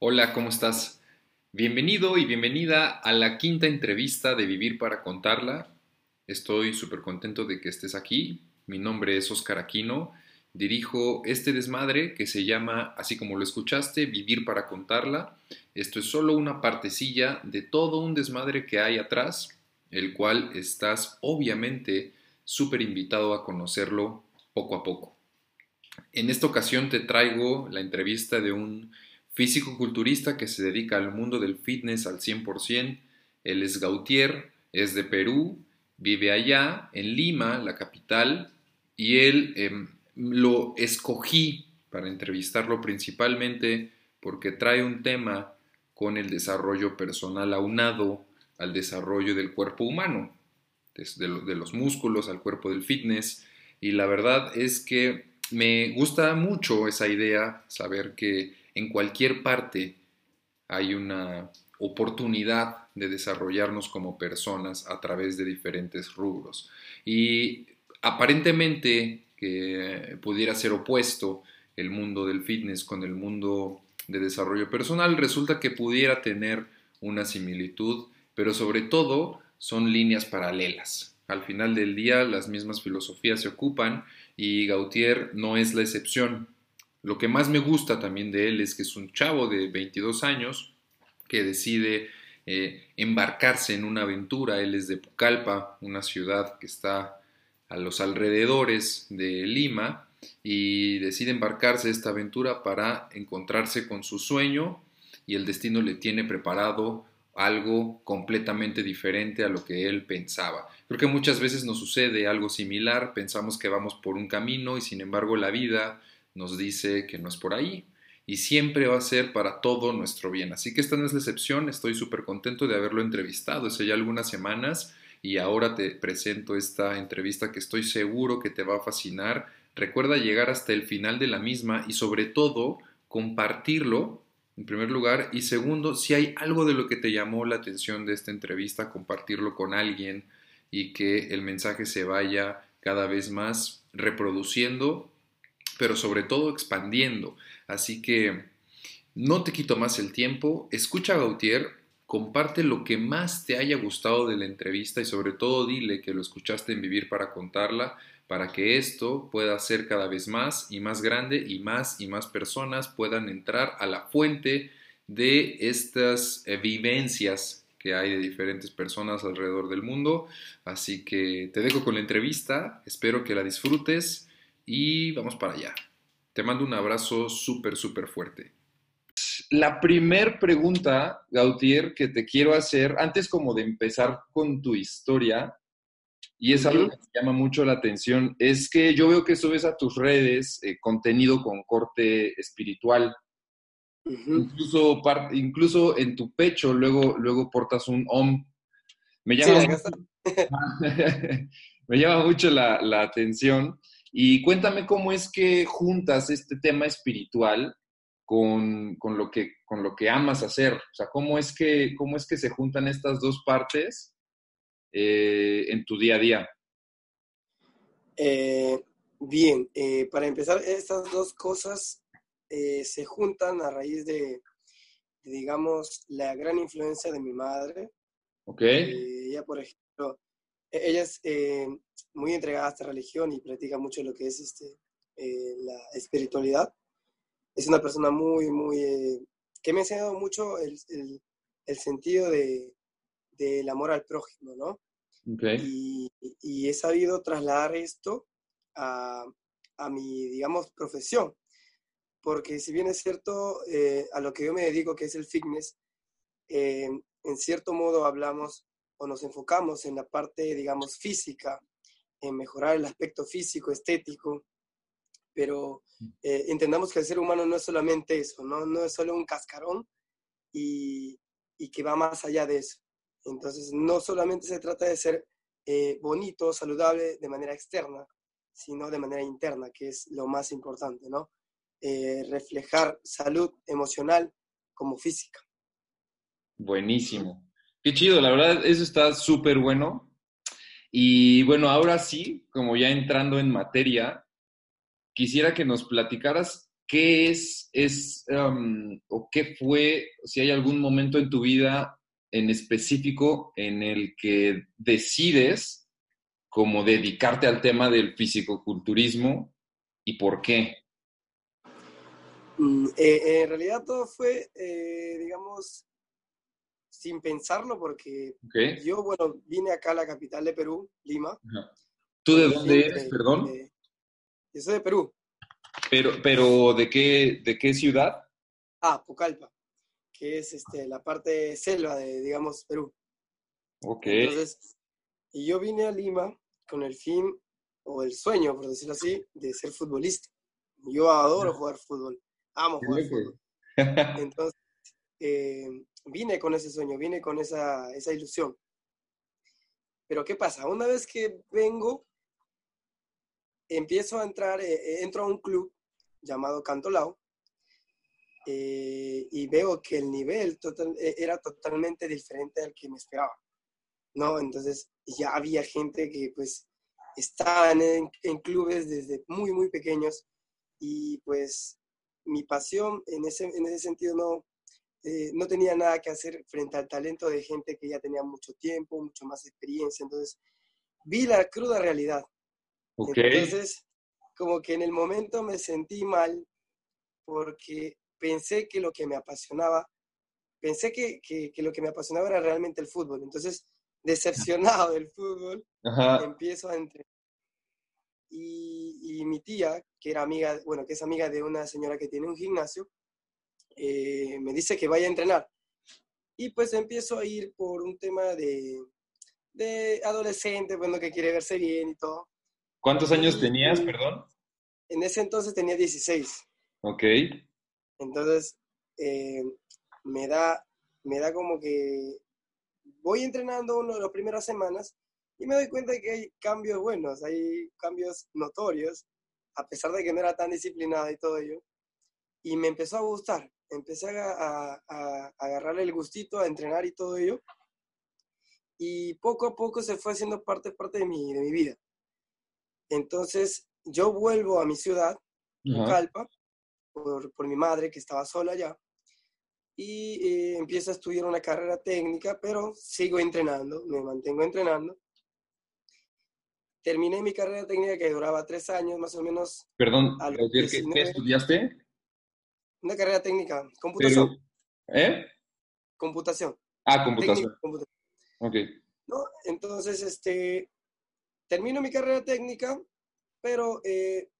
Hola, ¿cómo estás? Bienvenido y bienvenida a la quinta entrevista de Vivir para Contarla. Estoy súper contento de que estés aquí. Mi nombre es Oscar Aquino. Dirijo este desmadre que se llama, así como lo escuchaste, Vivir para Contarla. Esto es solo una partecilla de todo un desmadre que hay atrás, el cual estás obviamente súper invitado a conocerlo poco a poco. En esta ocasión te traigo la entrevista de un físico-culturista que se dedica al mundo del fitness al 100%. Él es Gautier, es de Perú, vive allá, en Lima, la capital, y él em, lo escogí para entrevistarlo principalmente porque trae un tema con el desarrollo personal aunado al desarrollo del cuerpo humano, desde de los músculos al cuerpo del fitness. Y la verdad es que me gusta mucho esa idea, saber que en cualquier parte hay una oportunidad de desarrollarnos como personas a través de diferentes rubros. Y aparentemente que pudiera ser opuesto el mundo del fitness con el mundo de desarrollo personal, resulta que pudiera tener una similitud, pero sobre todo son líneas paralelas. Al final del día las mismas filosofías se ocupan y Gautier no es la excepción. Lo que más me gusta también de él es que es un chavo de 22 años que decide eh, embarcarse en una aventura. Él es de Pucallpa, una ciudad que está a los alrededores de Lima, y decide embarcarse esta aventura para encontrarse con su sueño y el destino le tiene preparado algo completamente diferente a lo que él pensaba. Creo que muchas veces nos sucede algo similar, pensamos que vamos por un camino y sin embargo la vida nos dice que no es por ahí y siempre va a ser para todo nuestro bien. Así que esta no es la excepción, estoy súper contento de haberlo entrevistado hace ya algunas semanas y ahora te presento esta entrevista que estoy seguro que te va a fascinar. Recuerda llegar hasta el final de la misma y sobre todo compartirlo en primer lugar, y segundo, si hay algo de lo que te llamó la atención de esta entrevista, compartirlo con alguien y que el mensaje se vaya cada vez más reproduciendo, pero sobre todo expandiendo. Así que no te quito más el tiempo, escucha a Gautier, comparte lo que más te haya gustado de la entrevista y sobre todo dile que lo escuchaste en Vivir para contarla para que esto pueda ser cada vez más y más grande y más y más personas puedan entrar a la fuente de estas eh, vivencias que hay de diferentes personas alrededor del mundo. Así que te dejo con la entrevista, espero que la disfrutes y vamos para allá. Te mando un abrazo súper, súper fuerte. La primer pregunta, Gautier, que te quiero hacer, antes como de empezar con tu historia, y es algo que me llama mucho la atención, es que yo veo que subes a tus redes eh, contenido con corte espiritual. incluso, incluso en tu pecho luego, luego portas un om. Me llama, mucho, me llama mucho la, la, atención. Y cuéntame cómo es que juntas este tema espiritual con, con, lo, que, con lo que amas hacer. O sea, cómo es que, cómo es que se juntan estas dos partes eh, en tu día a día? Eh, bien, eh, para empezar, estas dos cosas se juntan a raíz de, digamos, la gran influencia de mi madre. Ok. ella, por ejemplo, e-, ella es muy entregada a esta religión y practica mucho lo que es este, la espiritualidad. Es una persona muy, muy, que me ha enseñado mucho el, el, el sentido de, del amor al prójimo, ¿no? Y, y, he sabido trasladar esto a, a, mi, digamos, profesión. Porque si bien es cierto, eh, a lo que yo me dedico, que es el fitness, eh, en cierto modo hablamos o nos enfocamos en la parte, digamos, física, en mejorar el aspecto físico, estético, pero mm. eh, entendamos que el ser humano no es solamente eso, no, no es solo un cascarón y, y que va más allá de eso. Entonces, no solamente se trata de ser eh, bonito, saludable de manera externa, sino de manera interna, que es lo más importante, ¿no? Eh, reflejar salud emocional como física. Buenísimo. Qué chido, la verdad, eso está súper bueno. Y bueno, ahora sí, como ya entrando en materia, quisiera que nos platicaras ¿qué es, es o qué fue, si hay algún momento en tu vida en específico en el que decides como dedicarte al tema del fisicoculturismo y por qué? Mm, eh, en realidad todo fue, eh, digamos, sin pensarlo, porque yo, bueno, vine acá a la capital de Perú, Lima. ¿Tú de dónde eres, perdón? yo soy de Perú. Pero, pero ¿de qué, de qué ciudad? Ah, Pucallpa, que es este, la parte selva de, digamos, Perú. Ok. Entonces, y yo vine a Lima con el fin, o el sueño, por decirlo así, de ser futbolista. Yo adoro jugar fútbol, amo jugar fútbol. Entonces, eh, vine con ese sueño, vine con esa, esa ilusión. Pero ¿qué pasa? Una vez que vengo, empiezo a entrar, eh, eh, entro a un club llamado Cantolao y veo que el nivel total, era totalmente diferente al que me esperaba. ¿no? Entonces ya había gente que pues estaban en, en clubes desde muy, muy pequeños y pues mi pasión en ese, en ese sentido no, eh, no tenía nada que hacer frente al talento de gente que ya tenía mucho tiempo, mucho más experiencia. Entonces, vi la cruda realidad. Entonces, como que en el momento me sentí mal porque pensé que lo que me apasionaba, pensé que, que, lo que me apasionaba era realmente el fútbol. Entonces, decepcionado del fútbol, empiezo a entrenar. Y, y, mi tía, que era amiga, bueno, que es amiga de una señora que tiene un gimnasio, eh, me dice que vaya a entrenar. Y pues empiezo a ir por un tema de, de adolescente, bueno, que quiere verse bien y todo. ¿Cuántos años tenías, perdón? En ese entonces tenía 16. Ok. Entonces, eh, me, da, me da como que voy entrenando uno de las primeras semanas y me doy cuenta de que hay cambios buenos, hay cambios notorios, a pesar de que no era tan disciplinada y todo ello. Y me empezó a gustar empecé a, agarrarle el gustito, a entrenar y todo ello. Y poco a poco se fue haciendo parte, parte de, mi, de mi vida. Entonces, yo vuelvo a mi ciudad, Calpa, por, por, mi madre que estaba sola allá, y eh, empiezo a estudiar una carrera técnica, pero sigo entrenando, me mantengo entrenando. Terminé mi carrera técnica que duraba tres años, más o menos. Perdón, ¿qué estudiaste? Una carrera técnica, computación. ¿Eh? Computación. Ah, computación. Ok. ¿No? Entonces, este, termino mi carrera técnica, pero eh,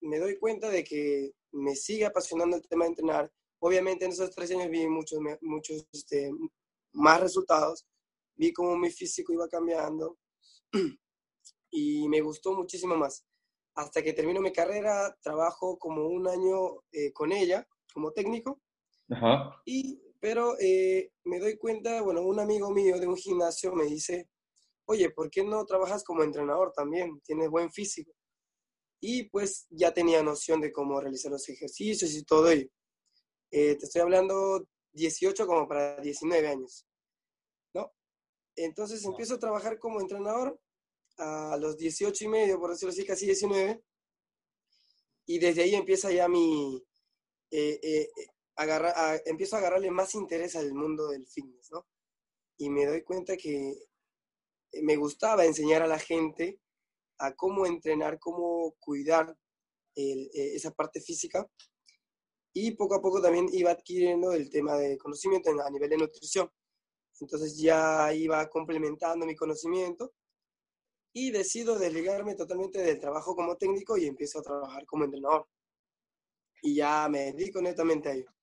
me doy cuenta de que me sigue apasionando el tema de entrenar. Obviamente en esos tres años vi muchos, muchos este, más resultados, vi cómo mi físico iba cambiando y me gustó muchísimo más. Hasta que termino mi carrera, trabajo como un año eh, con ella como técnico. Ajá. Y, pero eh, me doy cuenta, bueno, un amigo mío de un gimnasio me dice, oye, ¿por qué no trabajas como entrenador también? Tienes buen físico. Y pues ya tenía noción de cómo realizar los ejercicios y todo ello. Eh, te estoy hablando 18 como para 19 años, ¿no? Entonces empiezo a trabajar como entrenador a los 18 y medio, por decirlo así, casi 19. Y desde ahí empieza ya mi, eh, eh, agarra, empiezo a agarrarle más interés al mundo del fitness, ¿no? Y me doy cuenta que me gustaba enseñar a la gente a cómo entrenar, cómo cuidar eh, esa parte física. Y poco a poco también iba adquiriendo el tema de conocimiento a nivel de nutrición. Entonces ya iba complementando mi conocimiento y decido desligarme totalmente del trabajo como técnico y empiezo a trabajar como entrenador y ya me dedico netamente a ello.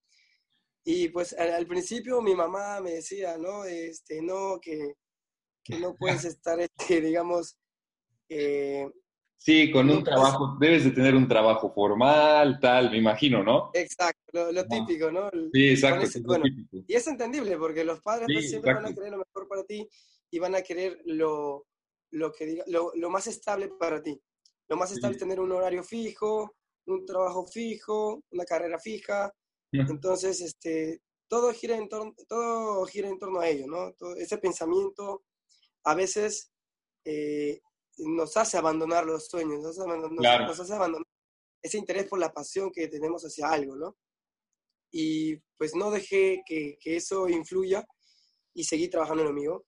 Y pues al, principio mi mamá me decía, no, este, no, que, que no puedes estar, este, digamos... Eh, sí, con un trabajo, debes de tener un trabajo formal, tal, me imagino, ¿no? Exacto, lo, típico, ¿no? Sí, exacto. Y es entendible, porque los padres pues, siempre van a querer lo mejor para ti y van a querer lo, lo que diga, lo, lo, más estable para ti. Lo más estable es tener un horario fijo, un trabajo fijo, una carrera fija. Entonces, este, todo, gira en torno, todo gira en torno a ello, ¿no? ese pensamiento a veces eh, nos hace abandonar los sueños, nos, hace abandonar ese interés por la pasión que tenemos hacia algo, ¿no? Y pues no dejé que, que eso influya y seguí trabajando en lo mío.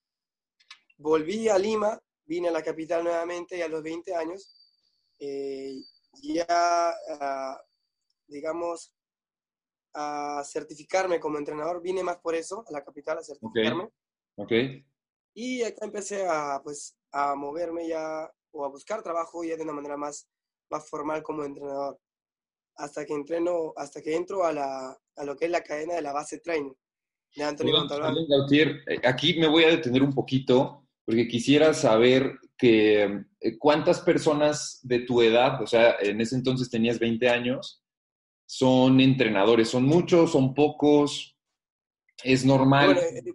Volví a Lima, vine a la capital nuevamente y a los 20 años eh, ya, ah, digamos, a certificarme como entrenador. Vine más por eso, a la capital, a certificarme. Ok. Y acá empecé a, pues, a moverme ya o a buscar trabajo ya de una manera más, más formal como entrenador. Hasta que entreno, hasta que entro a, la, a lo que es la cadena de la base training de Antonio Montalbán. Eh, aquí me voy a detener un poquito porque quisiera saber que eh, cuántas personas de tu edad, o sea, en ese entonces tenías 20 años, son entrenadores. ¿Son muchos? ¿Son pocos? ¿Es normal? Eh,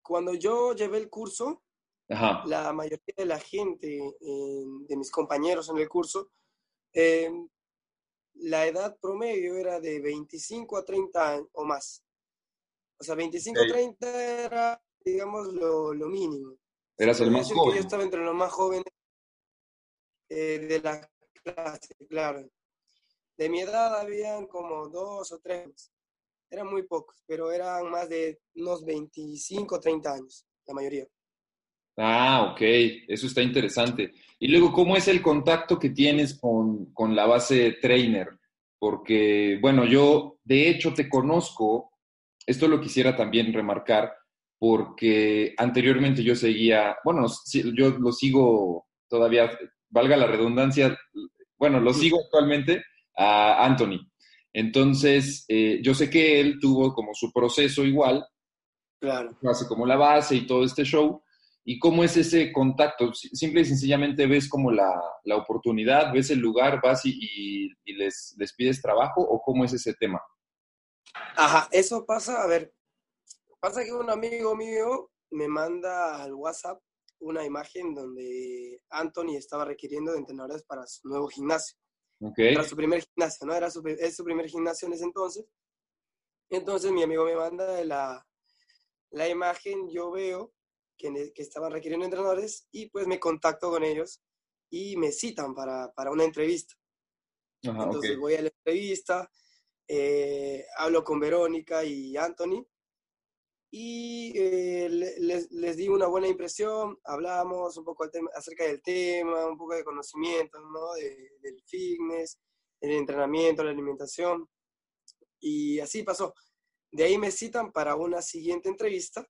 cuando yo llevé el curso, la mayoría de la gente, de mis compañeros en el curso, em, la edad promedio era de 25 a 30 años o más. O sea, 25 a 30 era, digamos, lo, lo mínimo. Eras el más joven. yo estaba entre los más jóvenes eh, de la clase, claro. De mi edad habían como dos o tres. Eran muy pocos, pero eran más de unos 25, 30 años, la mayoría. Ah, ok, eso está interesante. Y luego, ¿cómo es el contacto que tienes con, con la base trainer? Porque, bueno, yo de hecho te conozco, esto lo quisiera también remarcar, porque anteriormente yo seguía, bueno, yo lo sigo todavía, valga la redundancia, bueno, lo sigo actualmente a Anthony. Entonces, eh, yo sé que él tuvo como su proceso igual, claro. hace como la base y todo este show. ¿Y cómo es ese contacto? Simple y sencillamente ves como la, la oportunidad, ves el lugar, vas y, y, les, les pides trabajo o cómo es ese tema? Ajá, eso pasa, a ver, Pasa que un amigo mío me manda al WhatsApp una imagen donde Anthony estaba requiriendo de entrenadores para su nuevo gimnasio. Okay. Para su primer gimnasio, ¿no? Era su, es su primer gimnasio en ese entonces. Entonces mi amigo me manda la, la imagen, yo veo que, que estaban requiriendo entrenadores y pues me contacto con ellos y me citan para, para una entrevista. Entonces voy a la entrevista, eh, hablo con Verónica y Anthony y eh, les, les, di una buena impresión, hablamos un poco acerca del tema, un poco de conocimiento ¿no? del fitness, el entrenamiento, la alimentación, y así pasó. De ahí me citan para una siguiente entrevista,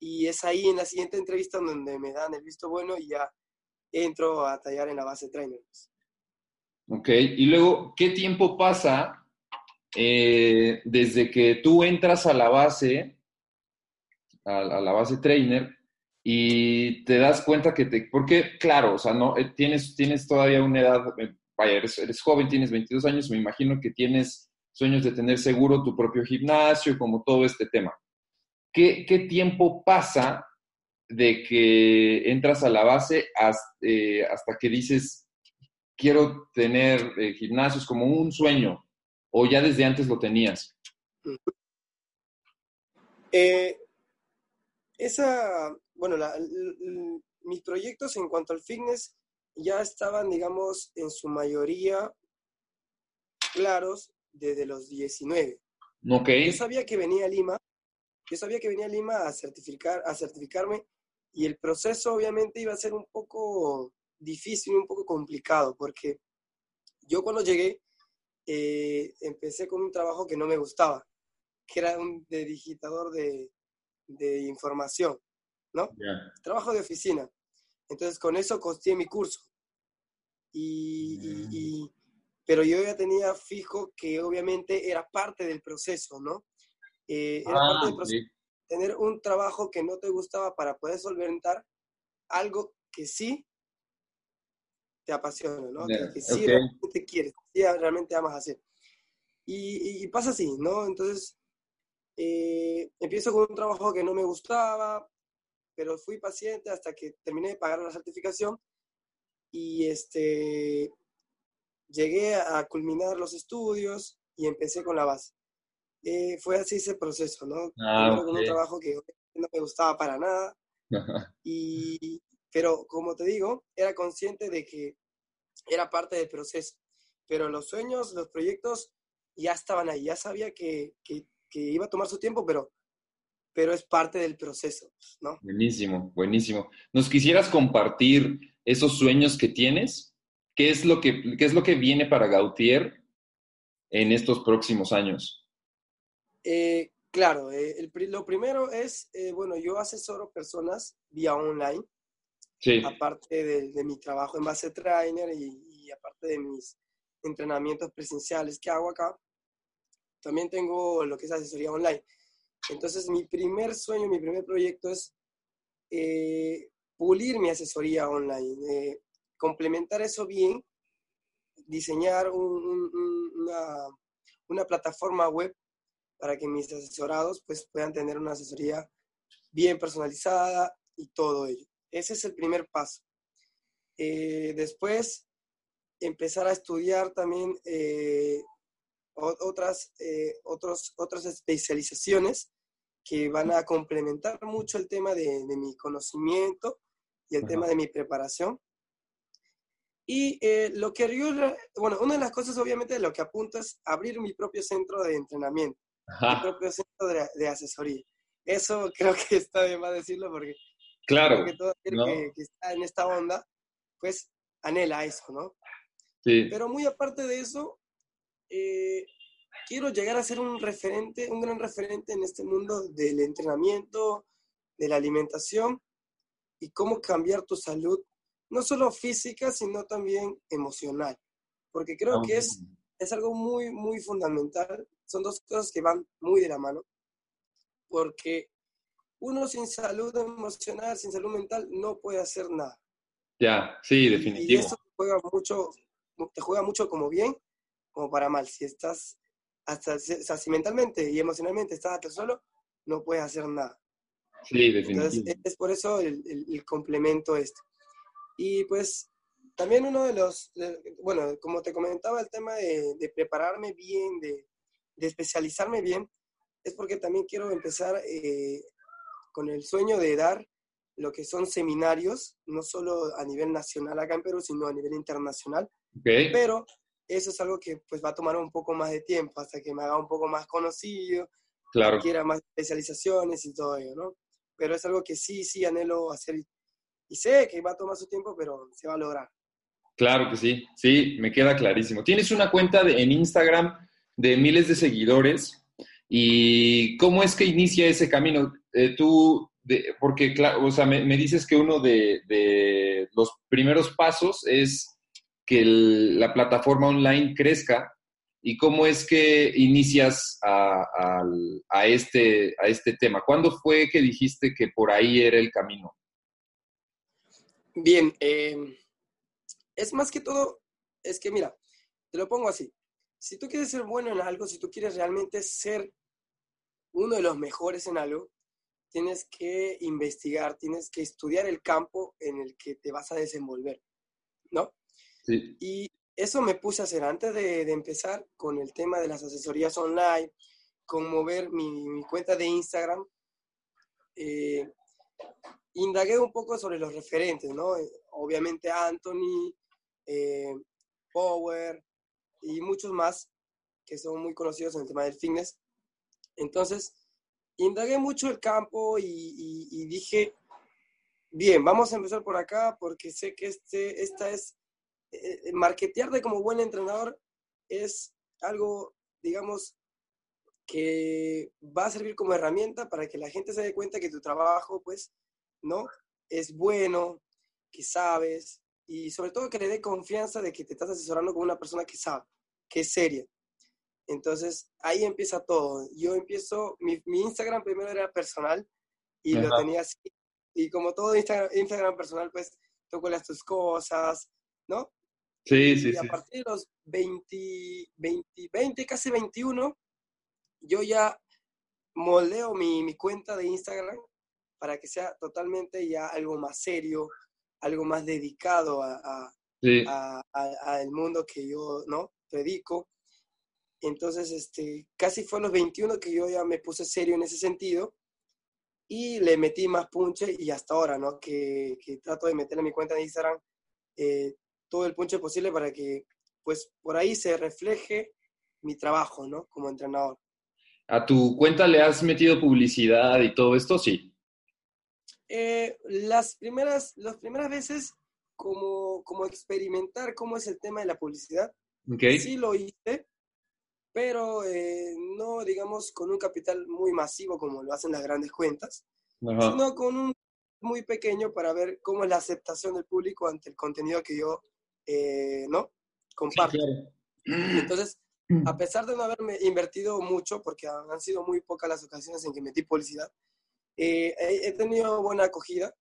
y es ahí en la siguiente entrevista donde me dan el visto bueno y ya entro a tallar en la base trainers. Ok, y luego, ¿qué tiempo pasa eh, desde que tú entras a la base a, la base trainer y te das cuenta que te, porque claro, o sea, no, eh, tienes, tienes todavía una edad, eh, vaya, eres, joven, tienes 22 años, me imagino que tienes sueños de tener seguro tu propio gimnasio, como todo este tema. ¿Qué, qué tiempo pasa de que entras a la base hasta, eh, hasta que dices, quiero tener gimnasios como un sueño, o ya desde antes lo tenías? Eh, esa, bueno, mis proyectos en cuanto al fitness ya estaban, digamos, en su mayoría claros desde los 19. Okay. Yo sabía que venía a Lima, yo sabía que venía a Lima a, certificar, a certificarme y el proceso obviamente iba a ser un poco difícil, un poco complicado, porque yo cuando llegué eh, empecé con un trabajo que no me gustaba, que era un de digitador de, de información, ¿no? Trabajo de oficina. Entonces, con eso costé mi curso. Y, mm. pero yo ya tenía fijo que obviamente era parte del proceso, ¿no? Eh, era parte del ah, proceso. Tener un trabajo que no te gustaba para poder solventar algo que sí te apasiona, ¿no? Que, sí realmente quieres, que sí realmente amas hacer. Y, y, pasa así, ¿no? Entonces, eh, empiezo con un trabajo que no me gustaba, pero fui paciente hasta que terminé de pagar la certificación y este, llegué a culminar los estudios y empecé con la base. Eh, fue así ese proceso, ¿no? Ah, con un trabajo que no me gustaba para nada, y, pero como te digo, era consciente de que era parte del proceso. pero los sueños, los proyectos ya estaban ahí, ya sabía que, que, que iba a tomar su tiempo, pero, pero es parte del proceso, ¿no? Buenísimo, buenísimo. ¿Nos quisieras compartir esos sueños que tienes? ¿Qué es lo que, qué es lo que viene para Gautier en estos próximos años? Eh, claro, eh, el, lo primero es, eh, bueno, yo asesoro personas vía online, Sí, aparte de, de mi trabajo en base trainer y, y aparte de mis entrenamientos presenciales que hago acá, también tengo lo que es asesoría online. Entonces, mi primer sueño, mi primer proyecto es eh, pulir mi asesoría online, eh, complementar eso bien, diseñar un- un- un- una, una plataforma web para que mis asesorados pues, puedan tener una asesoría bien personalizada y todo ello. Ese es el primer paso. Eh, después, empezar a estudiar también otras, eh, otros, otras especializaciones que van a complementar mucho el tema de, de mi conocimiento y el Ajá. tema de mi preparación. Y eh, lo que yo, bueno, una de las cosas obviamente de lo que apunto es abrir mi propio centro de entrenamiento, mi ajá, propio centro de, de asesoría. Eso creo que está de más decirlo porque claro, creo que todo aquel ¿no? que, que está en esta onda, pues anhela eso, ¿no? Sí, Pero muy aparte de eso, eh, quiero llegar a ser un referente, un gran referente en este mundo del entrenamiento, de la alimentación y cómo cambiar tu salud, no solo física, sino también emocional. Porque creo que es, es algo muy, muy fundamental. Son dos cosas que van muy de la mano. Porque uno sin salud emocional, sin salud mental, no puede hacer nada. ya, sí, Y definitivo. eso te juega mucho, te juega mucho como bien, como para mal. Si estás, hasta, o sea, si mentalmente y emocionalmente estás hasta solo, no puedes hacer nada. Sí, Entonces, definitivo. es por eso el, el- el complemento este. Y pues, también uno de los, de- bueno, como te comentaba, el tema de, de prepararme bien, de, de especializarme bien, es porque también quiero empezar eh, con el sueño de dar lo que son seminarios, no solo a nivel nacional acá en Perú, sino a nivel internacional Ok, pero eso es algo que pues va a tomar un poco más de tiempo hasta que me haga un poco más conocido, claro, quiera más especializaciones y todo ello, ¿no? Pero es algo que sí, sí anhelo hacer y- sé que va a tomar su tiempo, pero se va a lograr. claro que sí. Sí, me queda clarísimo. Tienes una cuenta de- en Instagram de miles de seguidores. ¿Y cómo es que inicia ese camino? Eh, tú, de- porque, claro, o sea, me, me dices que uno de, de los primeros pasos es que la plataforma online crezca. ¿Y cómo es que inicias a este, a este tema? ¿Cuándo fue que dijiste que por ahí era el camino? Bien, eh, es más que todo, es que mira, te lo pongo así. Si tú quieres ser bueno en algo, si tú quieres realmente ser uno de los mejores en algo, tienes que investigar, tienes que estudiar el campo en el que te vas a desenvolver, ¿no? Sí, Y eso me puse a hacer antes de, de empezar con el tema de las asesorías online, con mover mi, mi cuenta de Instagram. eh, indagué un poco sobre los referentes, ¿no? Eh, Obviamente Anthony, eh, Power y muchos más que son muy conocidos en el tema del fitness. Entonces, indagué mucho el campo y, y- y dije, bien, vamos a empezar por acá porque sé que este, esta es, eh, eh, marketearte como buen entrenador es algo, digamos, que va a servir como herramienta para que la gente se dé cuenta que tu trabajo, pues, ¿no? Es bueno, que sabes y sobre todo que le dé confianza de que te estás asesorando con una persona que sabe, que es seria. Entonces, ahí empieza todo. Yo empiezo, mi, mi Instagram primero era personal y lo tenía así. Y como todo Instagram, Instagram personal, pues, tú cuelas tus cosas, ¿no? Sí, y sí. a sí. partir de los 20, 20, 20, casi 21, yo ya moldeo mi, mi cuenta de Instagram para que sea totalmente ya algo más serio, algo más dedicado a, a- Sí. a- a- al mundo que yo no predico. Entonces, este, casi fue a los 21 que yo ya me puse serio en ese sentido y le metí más punche y hasta ahora, ¿no? Que, que trato de meter en mi cuenta de Instagram eh, todo el punche posible para que pues por ahí se refleje mi trabajo, ¿no? Como entrenador. ¿A tu cuenta le has metido publicidad y todo esto? Sí. Eh, las, primeras, las primeras veces, como, como experimentar cómo es el tema de la publicidad, Okay. sí lo hice, pero eh, no, digamos, con un capital muy masivo como lo hacen las grandes cuentas, Ajá. sino con un muy pequeño para ver cómo es la aceptación del público ante el contenido que yo, eh, ¿no? Comparto. Entonces, a pesar de no haberme invertido mucho, porque han sido muy pocas las ocasiones en que metí publicidad, eh, he, he tenido buena acogida,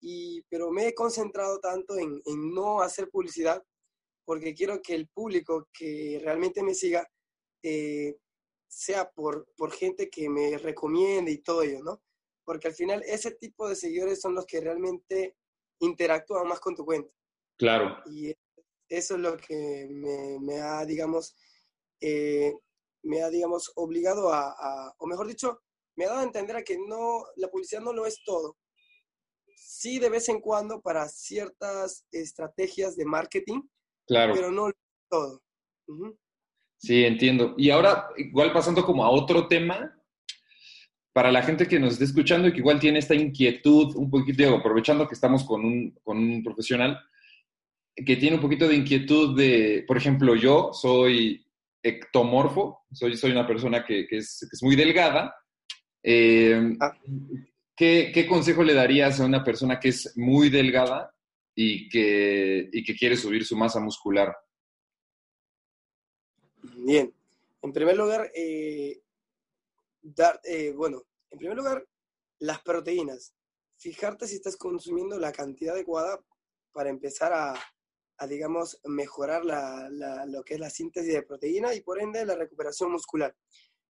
y, pero me he concentrado tanto en, en no hacer publicidad, porque quiero que el público que realmente me siga eh, sea por, por gente que me recomiende y todo ello, ¿no? Porque al final ese tipo de seguidores son los que realmente interactúan más con tu cuenta. Claro. Y eso es lo que me, me ha, digamos, eh, me ha, digamos, obligado a, a, o mejor dicho, me ha dado a entender a que no, la publicidad no lo es todo. Sí, de vez en cuando para ciertas estrategias de marketing, Claro. pero no lo es todo. Ujú. Sí, entiendo. Y ahora, igual pasando como a otro tema, para la gente que nos esté escuchando y que igual tiene esta inquietud, un poquito, digo, aprovechando que estamos con un, con un profesional, que tiene un poquito de inquietud de, por ejemplo, yo soy ectomorfo, soy, soy una persona que, que es, que es muy delgada. Eh, Ah. ¿qué, qué consejo le darías a una persona que es muy delgada y que, y que quiere subir su masa muscular? Bien, en primer lugar, eh, dar, eh, bueno, en primer lugar, las proteínas. Fijarte si estás consumiendo la cantidad adecuada para empezar a, a, digamos, mejorar la, la, lo que es la síntesis de proteína y por ende la recuperación muscular.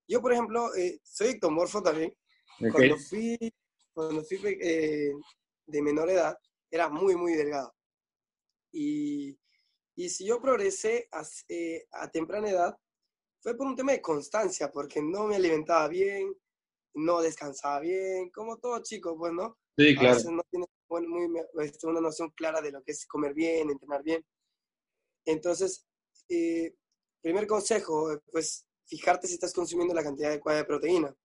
Yo, por ejemplo, eh, soy ectomorfo también. Ok. Cuando fui, cuando fui eh, de menor edad, era muy, muy delgado. Y, y si yo progresé a, eh, a, temprana edad, fue por un tema de constancia, porque no me alimentaba bien, no descansaba bien, como todo chico, pues, ¿no? Sí, A claro. veces no tienes bueno, muy, este, una noción clara de lo que es comer bien, entrenar bien. Entonces, eh, primer consejo, pues fijarte si estás consumiendo la cantidad adecuada de proteína.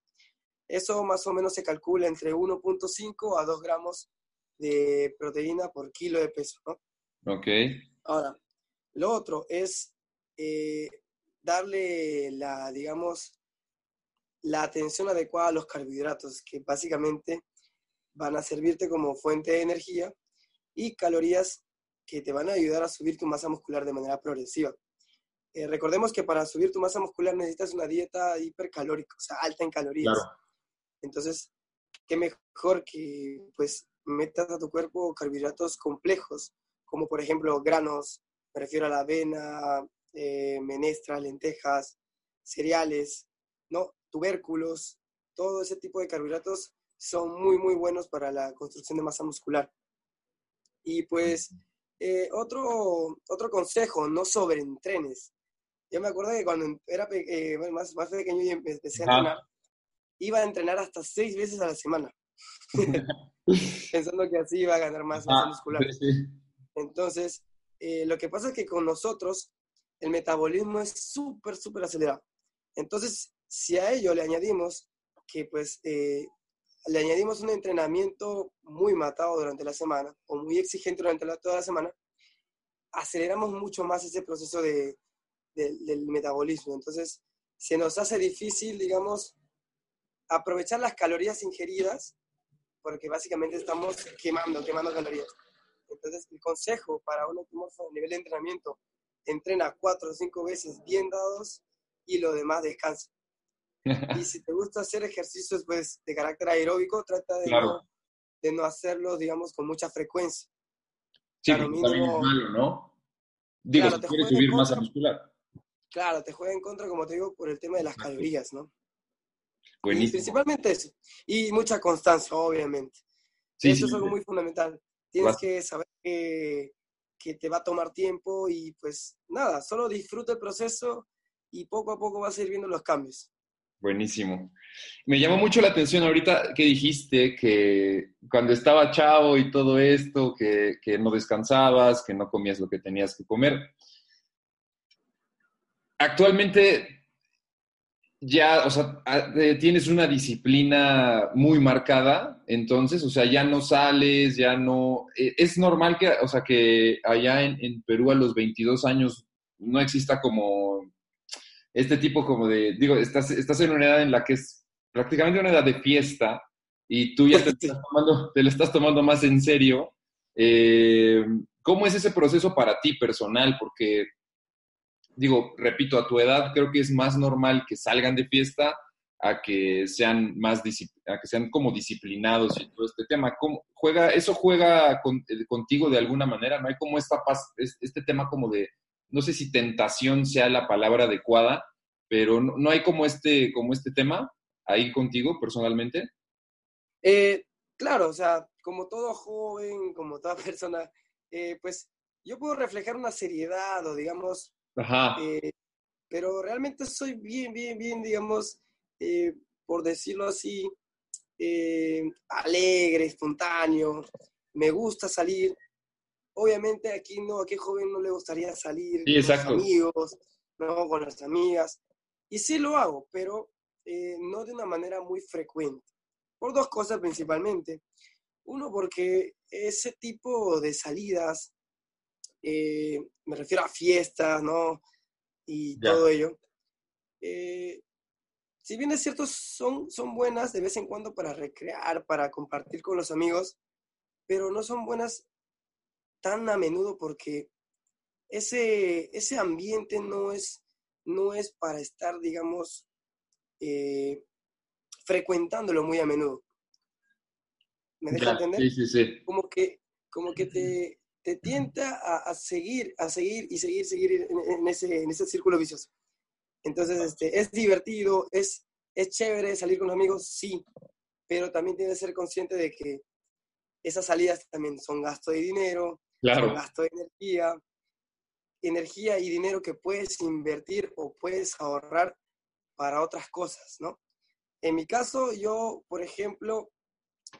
Eso más o menos se calcula entre 1.5 a 2 gramos de proteína por kilo de peso, ¿no? Ok. Ahora, lo otro es eh, darle la, digamos, la atención adecuada a los carbohidratos, que básicamente van a servirte como fuente de energía y calorías que te van a ayudar a subir tu masa muscular de manera progresiva. Eh, recordemos que para subir tu masa muscular necesitas una dieta hipercalórica, o sea, alta en calorías. Claro. Entonces, qué mejor que pues metas a tu cuerpo carbohidratos complejos, como por ejemplo granos, me refiero a la avena, eh, menestras, lentejas, cereales, ¿no? tubérculos, todo ese tipo de carbohidratos son muy, muy buenos para la construcción de masa muscular. Y pues, eh, otro, otro consejo, no sobreentrenes. Yo me acuerdo que cuando era eh, más, más pequeño y empecé a entrenar, iba a entrenar hasta seis veces a la semana, pensando que así iba a ganar más masa muscular. Sí. Entonces, eh, lo que pasa es que con nosotros el metabolismo es súper, súper acelerado. Entonces, si a ello le añadimos que pues eh, le añadimos un entrenamiento muy matado durante la semana o muy exigente durante toda la semana, aceleramos mucho más ese proceso de, de, del metabolismo. Entonces, se nos hace difícil, digamos, aprovechar las calorías ingeridas porque básicamente estamos quemando, quemando calorías. Entonces, el consejo para un ectomorfo a nivel de entrenamiento, entrena cuatro o cinco veces bien dados y lo demás descansa. Y si te gusta hacer ejercicios pues, de carácter aeróbico, trata de, Claro. no, de no hacerlos, digamos, con mucha frecuencia. Sí, Claro, también es mínimo- malo, ¿no? Digo, Claro, si te quieres subir masa muscular. Claro, te juega en contra, como te digo, por el tema de las calorías, ¿no? Y Buenísimo. principalmente eso. Y mucha constancia, obviamente. Sí, eso sí, es algo sí. muy fundamental. Tienes Vas- que saber que, que te va a tomar tiempo y pues nada, solo disfruta el proceso y poco a poco vas a ir viendo los cambios. Buenísimo. Me llamó mucho la atención ahorita que dijiste que cuando estaba chavo y todo esto, que, que no descansabas, que no comías lo que tenías que comer. actualmente ya, o sea, eh, tienes una disciplina muy marcada, entonces, o sea, ya no sales, ya no... Eh, es normal que, o sea, que allá en, Perú a los 22 años no exista como este tipo como de, digo, estás, estás en una edad en la que es prácticamente una edad de fiesta y tú ya te, estás tomando, te lo estás tomando más en serio. Eh, ¿Cómo es ese proceso para ti personal? Porque digo, repito, a tu edad creo que es más normal que salgan de fiesta a que sean más a que sean como disciplinados y todo este tema. ¿Cómo juega, eso juega eh, contigo de alguna manera, ¿no? Hay como esta paz, este tema como de, no sé si tentación sea la palabra adecuada, pero no, hay como este, como este tema ahí contigo personalmente. Eh, claro, o sea, como todo joven, como toda persona, eh, pues yo puedo reflejar una seriedad o digamos Ajá. Eh, pero realmente soy bien, bien, bien, digamos, eh, por decirlo así, eh, alegre, espontáneo, me gusta salir. Obviamente aquí no, a qué joven no le gustaría salir con los amigos, ¿no? con las amigas. Y sí lo hago, pero no de una manera muy frecuente. Por dos cosas principalmente. Uno, porque ese tipo de salidas eh, me refiero a fiestas, ¿no? Y todo ello. Eh, si bien es cierto, son, son buenas de vez en cuando para recrear, para compartir con los amigos, pero no son buenas tan a menudo porque ese, ese ambiente no es, no es para estar, digamos, eh, frecuentándolo muy a menudo. ¿Me deja entender? Sí, sí, sí. Como que, como que te, te tienta a, seguir, a seguir y seguir, seguir en, ese, en ese círculo vicioso. Entonces, este, es divertido, es, es chévere salir con los amigos, sí, pero también tienes que ser consciente de que esas salidas también son gasto de dinero, son gasto de energía, energía y dinero que puedes invertir o puedes ahorrar para otras cosas, ¿no? En mi caso, yo, por ejemplo,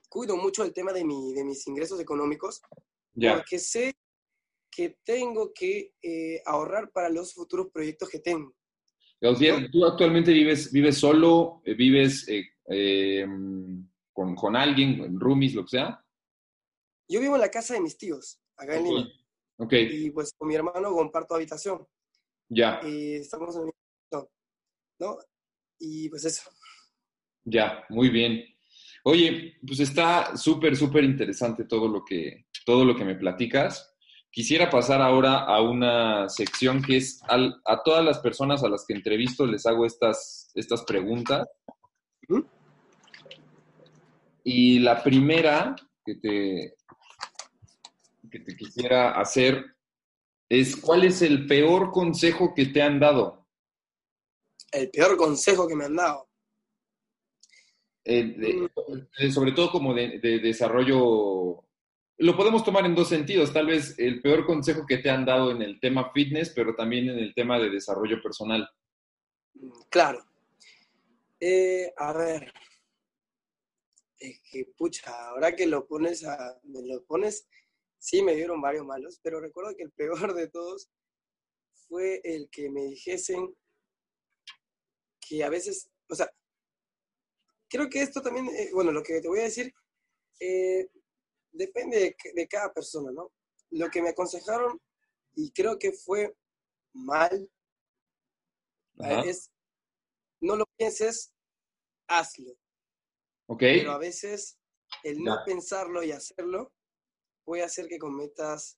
cuido mucho el tema de, mi, de mis ingresos económicos porque sé que tengo que eh, ahorrar para los futuros proyectos que tengo. ¿tú actualmente vives, vives solo, eh, vives eh, em, con, con, alguien, roomies, lo que sea? Yo vivo en la casa de mis tíos, acá en Lima. Ok. Y pues con mi hermano comparto habitación. Ya. Y estamos en ¿no? Y pues eso. Ya, muy bien. Oye, pues está súper, súper interesante todo lo que, todo lo que me platicas. Quisiera pasar ahora a una sección que es a todas las personas a las que entrevisto les hago estas, estas preguntas. Y la primera que te, que te quisiera hacer es, ¿cuál es el peor consejo que te han dado? El peor consejo que me han dado. Eh, sobre todo como de, desarrollo, lo podemos tomar en dos sentidos, tal vez el peor consejo que te han dado en el tema fitness, pero también en el tema de desarrollo personal. Claro. Eh, a ver, es que pucha, ahora que lo pones a, me lo pones, sí me dieron varios malos, pero recuerdo que el peor de todos fue el que me dijesen que a veces, o sea, creo que esto también, eh, bueno, lo que te voy a decir, eh, depende de, cada persona, ¿no? Lo que me aconsejaron, y creo que fue mal, es, no lo pienses, hazlo. Ok. Pero a veces el no pensarlo y hacerlo puede hacer que cometas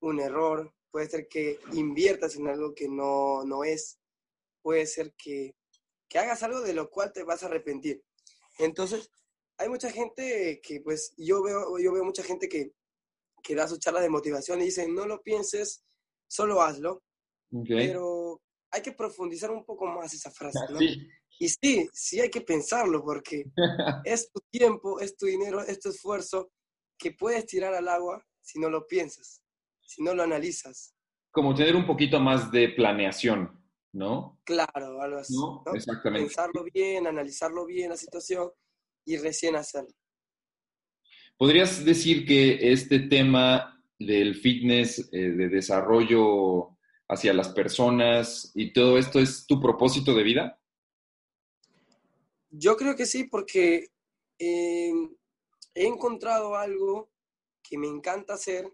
un error, puede ser que inviertas en algo que no, no es, puede ser que, que hagas algo de lo cual te vas a arrepentir. Entonces, hay mucha gente que, pues, yo veo, yo veo mucha gente que, que da sus charlas de motivación y dicen, no lo pienses, solo hazlo. Pero hay que profundizar un poco más esa frase, ¿no? Y sí, sí hay que pensarlo porque es tu tiempo, es tu dinero, es tu esfuerzo que puedes tirar al agua si no lo piensas, si no lo analizas. Como tener un poquito más de planeación. ¿no? Claro, algo así. Exactamente. Pensarlo bien, analizarlo bien la situación y recién hacerlo. ¿Podrías decir que este tema del fitness, eh, de desarrollo hacia las personas y todo esto es tu propósito de vida? Yo creo que sí, porque eh, he encontrado algo que me encanta hacer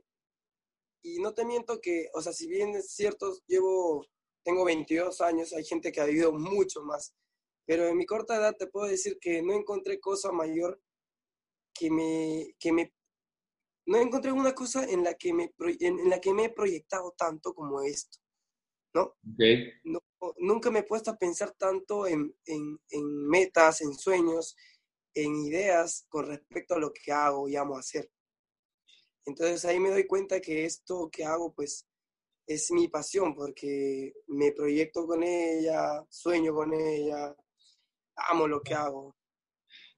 y no te miento que, o sea, si bien es cierto, llevo, tengo 22 años, hay gente que ha vivido mucho más, pero en mi corta edad te puedo decir que no encontré cosa mayor que me, que me no encontré una cosa en la que me, en, la que me he proyectado tanto como esto, ¿no? nunca me he puesto a pensar tanto en, en, en, metas, en sueños, en ideas con respecto a lo que hago y amo hacer. Entonces ahí me doy cuenta que esto que hago pues es mi pasión porque me proyecto con ella, sueño con ella, amo lo que hago.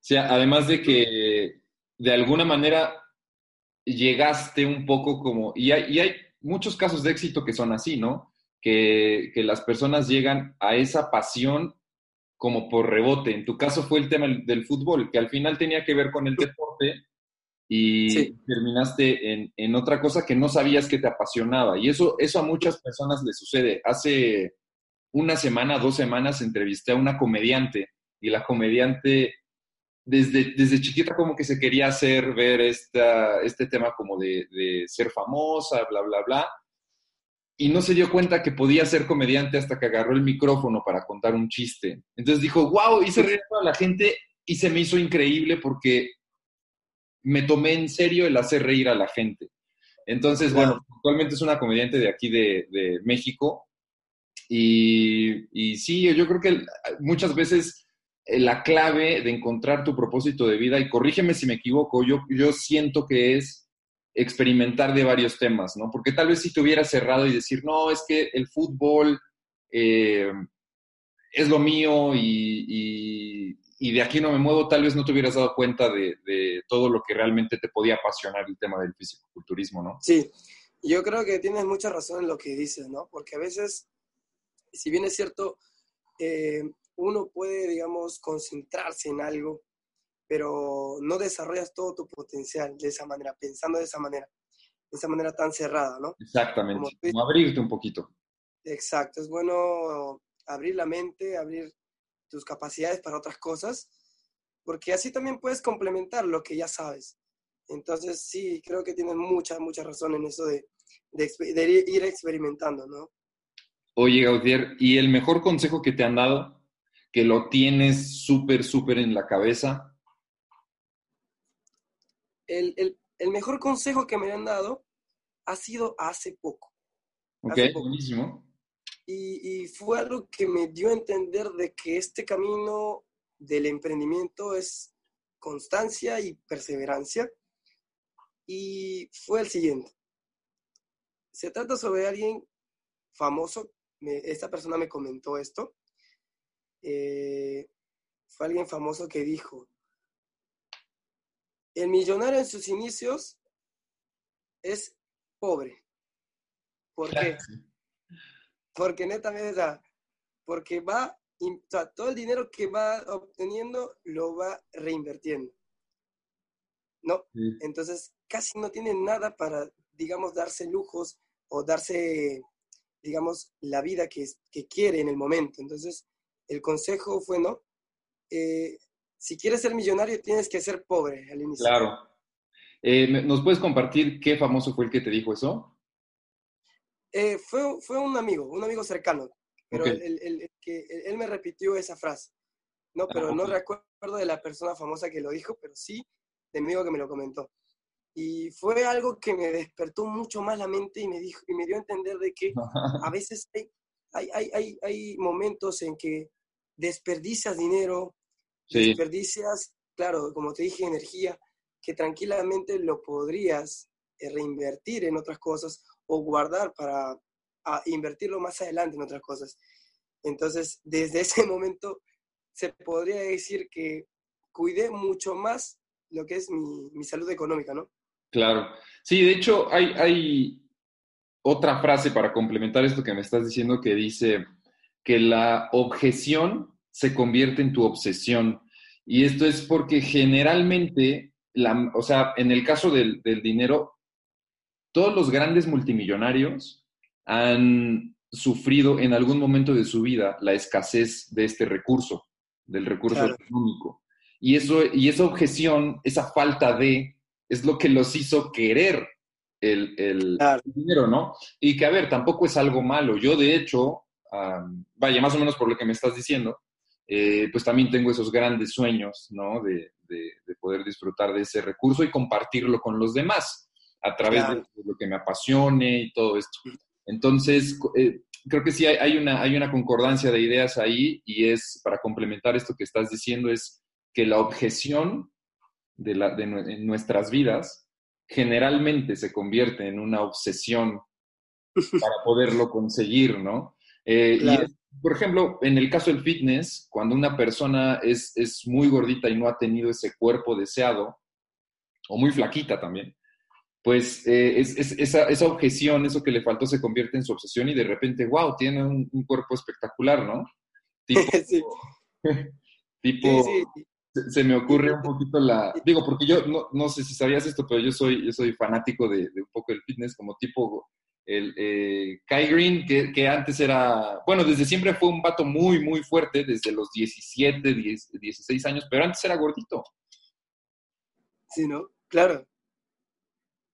Sí, además de que de alguna manera llegaste un poco como, y hay, y hay muchos casos de éxito que son así, ¿no? Que, que, las personas llegan a esa pasión como por rebote. En tu caso fue el tema del fútbol, que al final tenía que ver con el deporte y terminaste en, en, otra cosa que no sabías que te apasionaba. Y eso, eso a muchas personas les sucede. Hace una semana, dos semanas, entrevisté a una comediante y la comediante desde, desde chiquita como que se quería hacer ver esta, este tema como de, de, ser famosa, bla, bla, bla. Y no se dio cuenta que podía ser comediante hasta que agarró el micrófono para contar un chiste. Entonces dijo, wow, hice reír a la gente y se me hizo increíble porque me tomé en serio el hacer reír a la gente. Entonces, bueno, actualmente es una comediante de aquí de, de México. Y, y sí, yo creo que muchas veces eh, la clave de encontrar tu propósito de vida, y corrígeme si me equivoco, yo, yo siento que es experimentar de varios temas, ¿no? Porque tal vez si te hubieras cerrado y decir, no, es que el fútbol eh, es lo mío y, de aquí no me muevo, tal vez no te hubieras dado cuenta de, todo lo que realmente te podía apasionar el tema del físico-culturismo, ¿no? Sí, yo creo que tienes mucha razón en lo que dices, ¿no? Porque a veces, si bien es cierto, eh, uno puede, digamos, concentrarse en algo, pero no desarrollas todo tu potencial de esa manera, pensando de esa manera, de esa manera tan cerrada, ¿no? Exactamente, como, abrirte un poquito. Exacto, es bueno abrir la mente, abrir tus capacidades para otras cosas, porque así también puedes complementar lo que ya sabes. Entonces, sí, creo que tienes mucha, mucha razón en eso de, de, de ir experimentando, ¿no? Oye, Gautier, ¿y el mejor consejo que te han dado? que lo tienes súper, súper en la cabeza? El, el, el, mejor consejo que me han dado ha sido hace poco. Ok, buenísimo. Y, y fue algo que me dio a entender de que este camino del emprendimiento es constancia y perseverancia. Y fue el siguiente. Se trata sobre alguien famoso. Me, esta persona me comentó esto. Eh, fue alguien famoso que dijo, el millonario en sus inicios es pobre. ¿Por qué? Porque netamente, porque va, todo el dinero que va obteniendo lo va reinvirtiendo. ¿No? Entonces, casi no tiene nada para, digamos, darse lujos o darse, digamos, la vida que, que quiere en el momento. Entonces, el consejo fue, ¿no? Eh, si quieres ser millonario, tienes que ser pobre al inicio. Claro. Eh, ¿Nos puedes compartir qué famoso fue el que te dijo eso? Eh, fue, fue un amigo, un amigo cercano, pero él, que, él me repitió esa frase. No, ah, pero no recuerdo de la persona famosa que lo dijo, pero sí de mi amigo que me lo comentó. Y fue algo que me despertó mucho más la mente y me, dijo, y me dio a entender de que a veces hay, hay, hay, hay momentos en que desperdicias dinero, desperdicias, claro, como te dije, energía, que tranquilamente lo podrías eh, reinvertir en otras cosas o guardar para invertirlo más adelante en otras cosas. Entonces, desde ese momento se podría decir que cuidé mucho más lo que es mi, mi salud económica, ¿no? Claro. Sí, de hecho, hay, hay otra frase para complementar esto que me estás diciendo que dice, que la objeción se convierte en tu obsesión. Y esto es porque generalmente, la, o sea, en el caso del, del dinero, todos los grandes multimillonarios han sufrido en algún momento de su vida la escasez de este recurso, del recurso Claro. económico. Y, eso, y esa objeción, esa falta de, es lo que los hizo querer el, el Claro. dinero, ¿no? Y que, a ver, tampoco es algo malo. Yo, de hecho, vaya, más o menos por lo que me estás diciendo, eh, pues también tengo esos grandes sueños, ¿no? De, de- de poder disfrutar de ese recurso y compartirlo con los demás a través de, Claro. de lo que me apasione y todo esto. Entonces, eh, creo que sí hay, hay una, hay una concordancia de ideas ahí y es, para complementar esto que estás diciendo, es que la objeción de, la, de nue- en nuestras vidas generalmente se convierte en una obsesión para poderlo conseguir, ¿no? Eh, Claro. Y es, por ejemplo, en el caso del fitness, cuando una persona es, es muy gordita y no ha tenido ese cuerpo deseado, o muy flaquita también, pues eh, es, es- esa, esa objeción, eso que le faltó, se convierte en su obsesión y de repente, wow, tiene un, un cuerpo espectacular, ¿no? Tipo, Sí, tipo sí, sí. se, se me ocurre un poquito la... Digo, porque yo no, no sé si sabías esto, pero yo soy, yo soy fanático de, de un poco del fitness, como tipo el eh, Kai Green, que, que antes era... Bueno, desde siempre fue un vato muy, muy fuerte, desde los 17, 10, 16 años, pero antes era gordito. Sí, ¿no? Claro.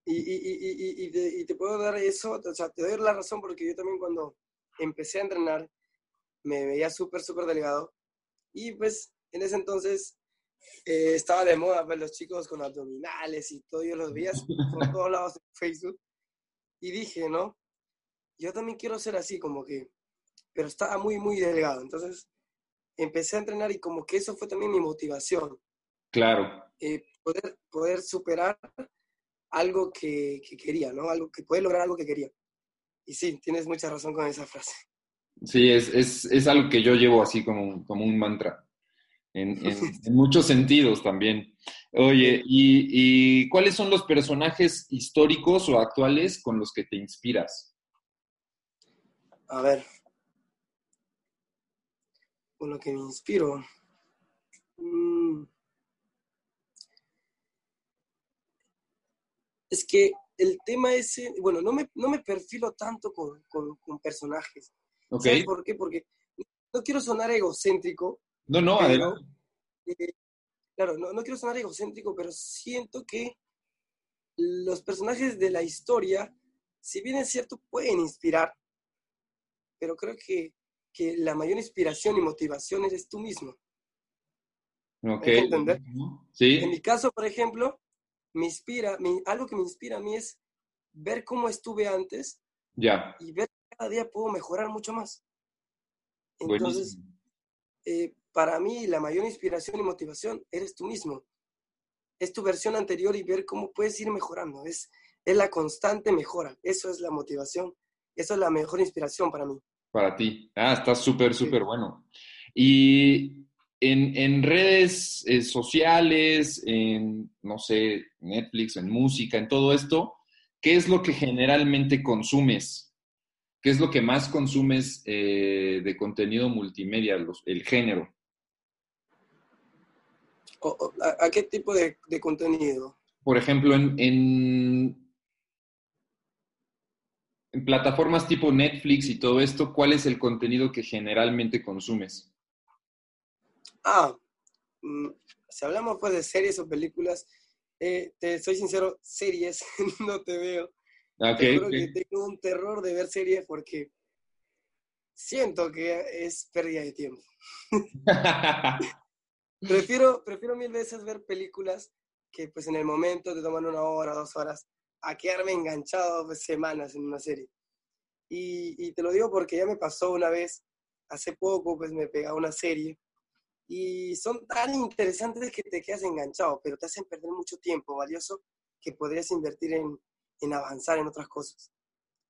Y, y, y, te, y te puedo dar eso, o sea, te doy la razón porque yo también cuando empecé a entrenar me veía súper, súper delgado. Y pues en ese entonces eh, estaba de moda ver los chicos con abdominales y todo, yo los veía por todos lados en Facebook. Y dije, ¿no? Yo también quiero ser así, como que, pero estaba muy, muy delgado. Entonces empecé a entrenar y como que eso fue también mi motivación Claro. eh, poder, poder superar algo que, que quería, ¿no? Algo que poder lograr algo que quería. Y sí, tienes mucha razón con esa frase. Sí, es, es, es algo que yo llevo así como, como un mantra, en, en, en muchos sentidos también. Oye, ¿y, ¿y cuáles son los personajes históricos o actuales con los que te inspiras? A ver, con lo que me inspiro. Mm. Es que el tema ese, bueno, no me, no me perfilo tanto con, con, con personajes. ¿Ok? ¿Sabes por qué? Porque no quiero sonar egocéntrico, No, no, Pero- adelante. eh, claro, no, no quiero sonar egocéntrico, pero siento que los personajes de la historia, si bien es cierto, pueden inspirar, pero creo que, que la mayor inspiración y motivación eres tú mismo. Ok. ¿me dejo entender? En Sí, mi caso, por ejemplo, me inspira, me- algo que me inspira a mí es ver cómo estuve antes ya. y ver que cada día puedo mejorar mucho más. Entonces, eh, para mí la mayor inspiración y motivación eres tú mismo. Es tu versión anterior y ver cómo puedes ir mejorando. Es, es la constante mejora. Eso es la motivación. Eso es la mejor inspiración para mí. Para ti. Ah, está súper, súper bueno. Y en, en redes eh, sociales, en, no sé, Netflix, en música, en todo esto, ¿qué es lo que generalmente consumes? ¿Qué es lo que más consumes eh, de contenido multimedia, los- el género? O- ¿a, a qué tipo de, de contenido? Por ejemplo, en, en, en plataformas tipo Netflix y todo esto, ¿cuál es el contenido que generalmente consumes? Ah, mm, si hablamos pues de series o películas, eh, te soy sincero, series no te veo. Ah, Ok, Te juro ok. que tengo un terror de ver series porque siento que es pérdida de tiempo. Prefiero, prefiero mil veces ver películas que pues en el momento te toman una hora, dos horas, a quedarme enganchado pues, semanas en una serie. Y, y te lo digo porque ya me pasó una vez, hace poco pues me pegaba una serie y son tan interesantes que te quedas enganchado, pero te hacen perder mucho tiempo valioso que podrías invertir en, en avanzar en otras cosas.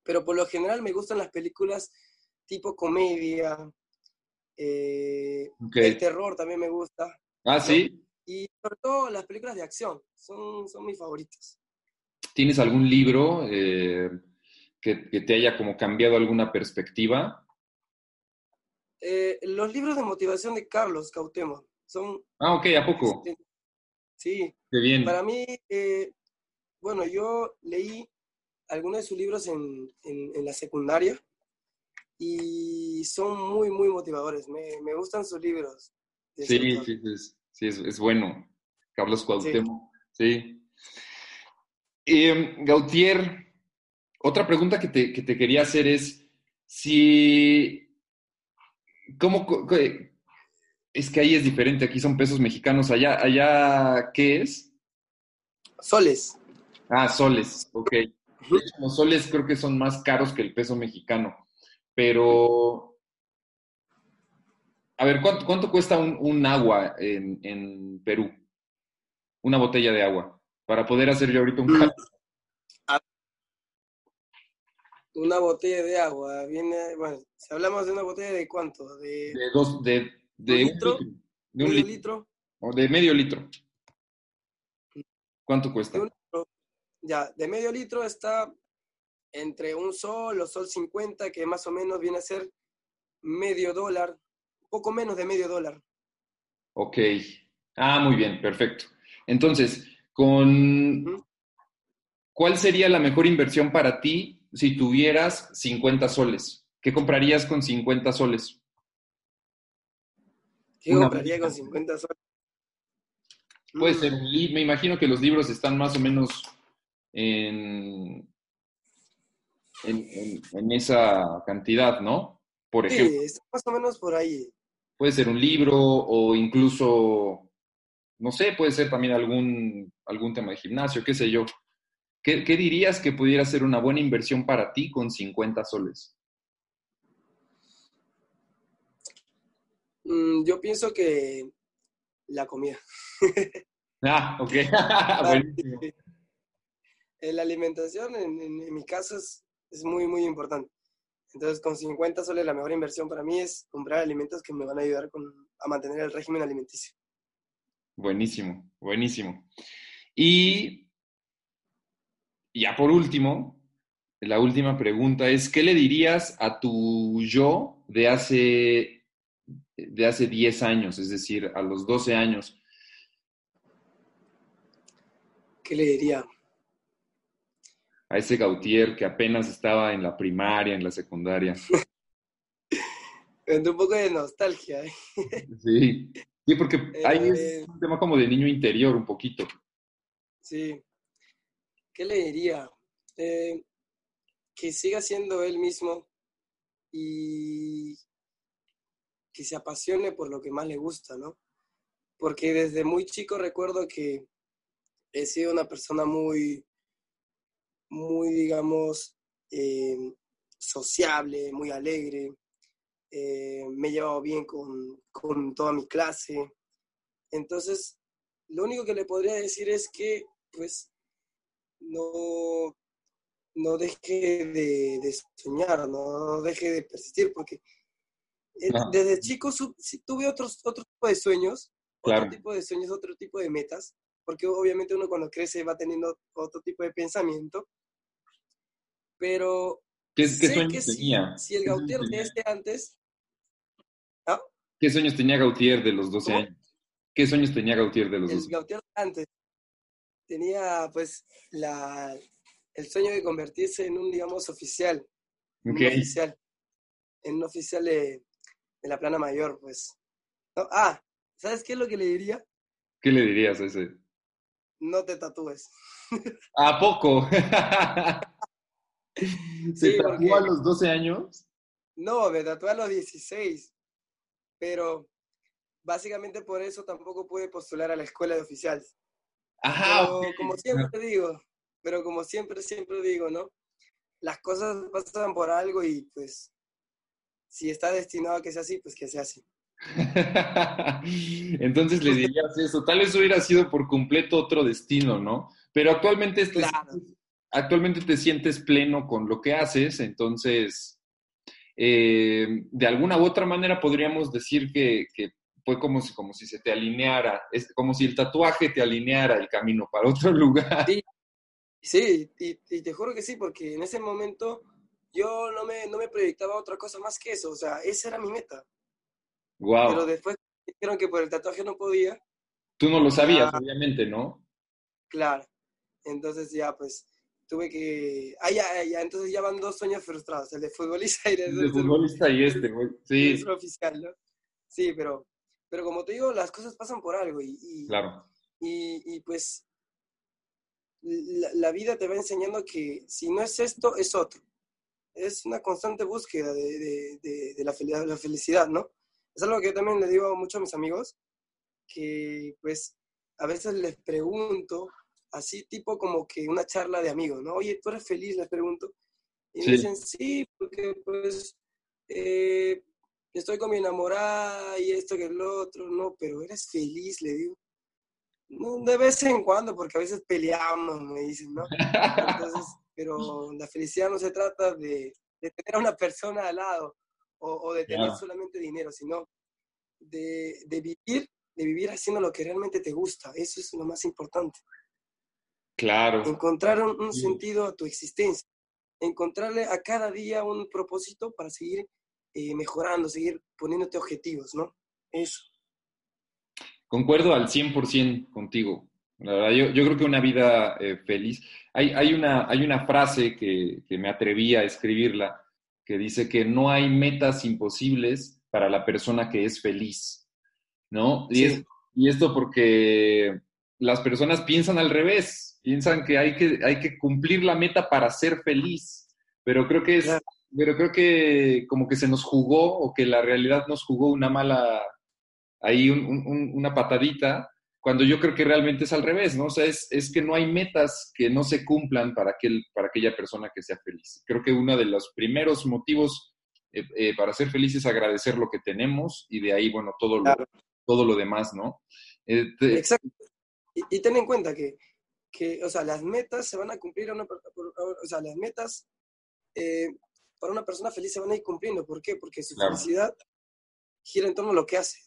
Pero por lo general me gustan las películas tipo comedia, eh, Ok. el terror también me gusta. Ah, sí. Y sobre todo las películas de acción son, son mis favoritas. ¿Tienes algún libro eh, que, que te haya como cambiado alguna perspectiva? Eh, los libros de motivación de Carlos Cautemo son... Ah, ok, ¿a poco? Sí, Qué bien. para mí, eh, bueno, yo leí algunos de sus libros en, en- en la secundaria y son muy, muy motivadores. Me, me gustan sus libros. Sí, sí, es, sí es, es, bueno. Carlos Cuauhtémoc, sí. Em, Gautier, otra pregunta que te, que te quería hacer es si... ¿Cómo, es que ahí es diferente, aquí son pesos mexicanos, allá, allá, ¿qué es? Soles. Ah, soles, ok. Los soles creo que son más caros que el peso mexicano, pero... A ver, ¿cuánto, cuánto cuesta un, agua en, Perú? Una botella de agua, para poder hacer yo ahorita un mm. cálculo. Una botella de agua, viene, bueno, si hablamos de una botella de cuánto, de... De dos, de de un litro, de un litro, O de medio litro. ¿Cuánto cuesta? ya, de medio litro está entre un sol o sol 50, que más o menos viene a ser medio dólar, poco menos de medio dólar. Ok. Ah, muy bien, perfecto. Entonces, con ¿cuál sería la mejor inversión para ti si tuvieras 50 soles? ¿Qué comprarías con 50 soles? ¿Qué compraría con 50 soles? Puede ser un libro, me imagino que los libros están más o menos en, en, esa cantidad, ¿no? Por ejemplo. Sí, está más o menos por ahí. Puede ser un libro o incluso, no sé, puede ser también algún, algún tema de gimnasio, qué sé yo. ¿Qué, ¿Qué dirías que pudiera ser una buena inversión para ti con 50 soles? Mm, yo pienso que la comida. ah, ok. la alimentación, en, mi caso, es, muy, muy importante. Entonces, con 50 soles, la mejor inversión para mí es comprar alimentos que me van a ayudar a mantener el régimen alimenticio. Buenísimo, buenísimo. Y ya por último, la última pregunta es, ¿qué le dirías a tu yo de hace de hace 10 años, es decir, a los 12 años. ¿Qué le diría? A ese Gautier que apenas estaba en la primaria, en la secundaria. un poco de nostalgia. ¿eh? Sí, sí, porque ahí es eh, un tema como de niño interior, un poquito. Sí. ¿Qué le diría? Eh, que siga siendo él mismo y que se apasione por lo que más le gusta, ¿no? Porque desde muy chico recuerdo que he sido una persona muy, muy, digamos, eh, sociable, muy alegre, eh, me he llevado bien con, con, toda mi clase. Entonces, lo único que le podría decir es que, pues, no, no deje de, de soñar, no deje de persistir, porque eh, desde chico tuve otros, otro tipo de sueños, otro tipo de sueños, otro tipo de metas, porque obviamente uno cuando crece va teniendo otro tipo de pensamiento, pero ¿Qué, sueños tenía? Si, el Gautier de este antes... ¿ah? ¿Qué sueños tenía Gautier de los 12 años? ¿Qué sueños tenía Gautier de los 12 años? El Gautier antes tenía pues la, el sueño de convertirse en un, digamos, oficial. Un oficial. En un oficial de, de la plana mayor, pues. ah, ¿sabes qué es lo que le diría? ¿Qué le dirías a ese? No te tatúes. ¿A poco? ¿Se tatuó a los 12 años? No, me tatué a los 16. Pero básicamente por eso tampoco pude postular a la escuela de oficiales. Ajá. como siempre digo, pero como siempre, siempre digo, ¿no? Las cosas pasan por algo y pues si está destinado a que sea así, pues que sea así. Entonces le dirías eso. Tal vez hubiera sido por completo otro destino, ¿no? Pero actualmente te, actualmente te sientes pleno con lo que haces, entonces, eh, de alguna u otra manera podríamos decir que, fue como si, como si se te alineara, es como si el tatuaje te alineara el camino para otro lugar. Sí, y te juro que sí, porque en ese momento yo no me, no me proyectaba otra cosa más que eso, o sea, esa era mi meta. Wow. Pero después dijeron que por el tatuaje no podía. Tú no lo sabías, obviamente, ¿no? Claro. Entonces ya, pues, tuve que... Ah, ya, ya, entonces ya van dos sueños frustrados, el de futbolista y el de futbolista y este, güey. Sí. Es oficial, ¿no? Sí, pero, pero como te digo, las cosas pasan por algo y... claro. Y, y pues la, vida te va enseñando que si no es esto, es otro. Es una constante búsqueda de, de, de, la, felicidad, la felicidad, ¿no? Es algo que yo también le digo mucho a mis amigos, que pues a veces les pregunto, así tipo como que una charla de amigos, ¿no? Oye, ¿tú eres feliz? Les pregunto. Y me dicen, sí, porque pues eh, estoy con mi enamorada y esto que el otro, no, pero eres feliz, le digo. De vez en cuando, porque a veces peleamos, me dicen, ¿no? Entonces, pero la felicidad no se trata de, tener a una persona al lado o, de tener solamente dinero, sino de, vivir, de vivir haciendo lo que realmente te gusta. Eso es lo más importante. Claro. Encontrar un, sentido a tu existencia. Encontrarle a cada día un propósito para seguir eh, mejorando, seguir poniéndote objetivos, ¿no? Eso. Concuerdo al 100% contigo. La verdad, yo, yo, creo que una vida eh, feliz. Hay, hay, una, hay una frase que, que, me atreví a escribirla que dice que no hay metas imposibles para la persona que es feliz, ¿no? Y, y esto porque las personas piensan al revés, piensan que hay que, hay que cumplir la meta para ser feliz, pero creo que es, pero creo que como que se nos jugó o que la realidad nos jugó una mala, ahí una patadita, cuando yo creo que realmente es al revés, ¿no? O sea, es, es, que no hay metas que no se cumplan para, aquel, para aquella persona que sea feliz. Creo que uno de los primeros motivos eh, eh, para ser feliz es agradecer lo que tenemos y de ahí, bueno, todo lo, todo lo demás, ¿no? Este Exacto. Y, ten en cuenta que, que, o sea, las metas se van a cumplir, a una, o sea, las metas eh, para una persona feliz se van a ir cumpliendo. ¿Por qué? Porque su felicidad gira en torno a lo que hace.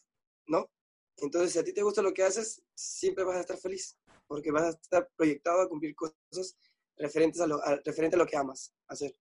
¿no? Entonces, si a ti te gusta lo que haces, siempre vas a estar feliz, porque vas a estar proyectado a cumplir cosas referentes a lo, referente a lo que amas hacer.